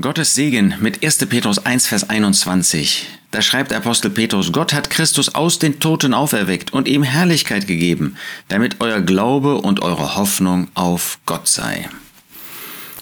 Gottes Segen mit 1. Petrus 1, Vers 21. Da schreibt Apostel Petrus, Gott hat Christus aus den Toten auferweckt und ihm Herrlichkeit gegeben, damit euer Glaube und eure Hoffnung auf Gott sei.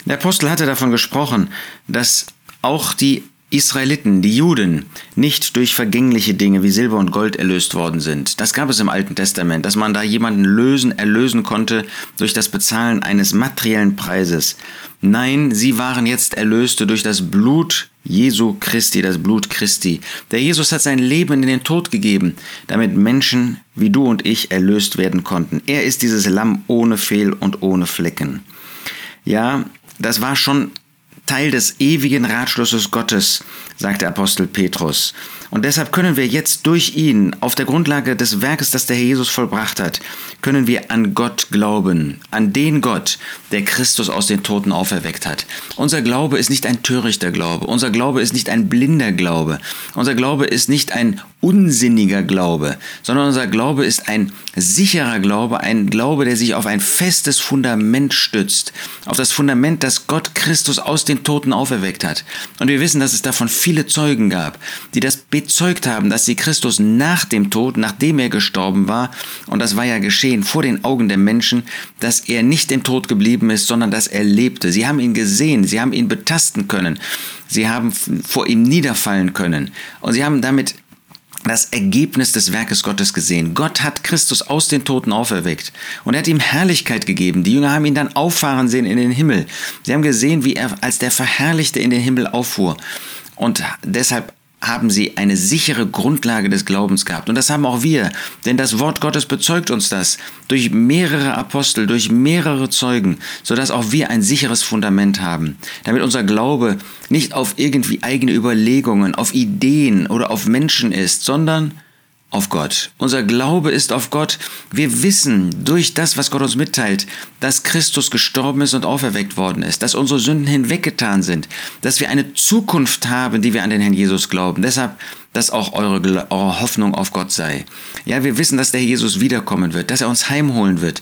Der Apostel hatte davon gesprochen, dass auch die Israeliten, die Juden, nicht durch vergängliche Dinge wie Silber und Gold erlöst worden sind. Das gab es im Alten Testament, dass man da jemanden lösen, erlösen konnte durch das Bezahlen eines materiellen Preises. Nein, sie waren jetzt Erlöste durch das Blut Jesu Christi, das Blut Christi. Der Jesus hat sein Leben in den Tod gegeben, damit Menschen wie du und ich erlöst werden konnten. Er ist dieses Lamm ohne Fehl und ohne Flecken. Ja, das war schon Teil des ewigen Ratschlusses Gottes, sagt der Apostel Petrus. Und deshalb können wir jetzt durch ihn, auf der Grundlage des Werkes, das der Herr Jesus vollbracht hat, können wir an Gott glauben, an den Gott, der Christus aus den Toten auferweckt hat. Unser Glaube ist nicht ein törichter Glaube, unser Glaube ist nicht ein blinder Glaube, unser Glaube ist nicht ein unsinniger Glaube, sondern unser Glaube ist ein sicherer Glaube, ein Glaube, der sich auf ein festes Fundament stützt, auf das Fundament, das Gott Christus aus den Toten auferweckt hat. Und wir wissen, dass es davon viele Zeugen gab, die das bezeugt haben, dass sie Christus nach dem Tod, nachdem er gestorben war, und das war ja geschehen vor den Augen der Menschen, dass er nicht im Tod geblieben ist, sondern dass er lebte. Sie haben ihn gesehen, sie haben ihn betasten können, sie haben vor ihm niederfallen können und sie haben damit das Ergebnis des Werkes Gottes gesehen. Gott hat Christus aus den Toten auferweckt und er hat ihm Herrlichkeit gegeben. Die Jünger haben ihn dann auffahren sehen in den Himmel. Sie haben gesehen, wie er als der Verherrlichte in den Himmel auffuhr. Und deshalb haben sie eine sichere Grundlage des Glaubens gehabt. Und das haben auch wir, denn das Wort Gottes bezeugt uns das durch mehrere Apostel, durch mehrere Zeugen, sodass auch wir ein sicheres Fundament haben, damit unser Glaube nicht auf irgendwie eigene Überlegungen, auf Ideen oder auf Menschen ist, sondern auf Gott. Unser Glaube ist auf Gott. Wir wissen durch das, was Gott uns mitteilt, dass Christus gestorben ist und auferweckt worden ist, dass unsere Sünden hinweggetan sind, dass wir eine Zukunft haben, die wir an den Herrn Jesus glauben. Deshalb dass auch eure, eure Hoffnung auf Gott sei. Ja, wir wissen, dass der Jesus wiederkommen wird, dass er uns heimholen wird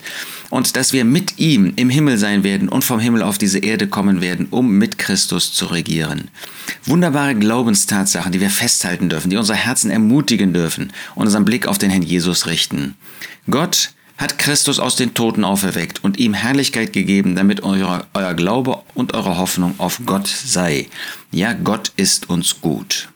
und dass wir mit ihm im Himmel sein werden und vom Himmel auf diese Erde kommen werden, um mit Christus zu regieren. Wunderbare Glaubenstatsachen, die wir festhalten dürfen, die unser Herzen ermutigen dürfen und unseren Blick auf den Herrn Jesus richten. Gott hat Christus aus den Toten auferweckt und ihm Herrlichkeit gegeben, damit euer, euer Glaube und eure Hoffnung auf Gott sei. Ja, Gott ist uns gut.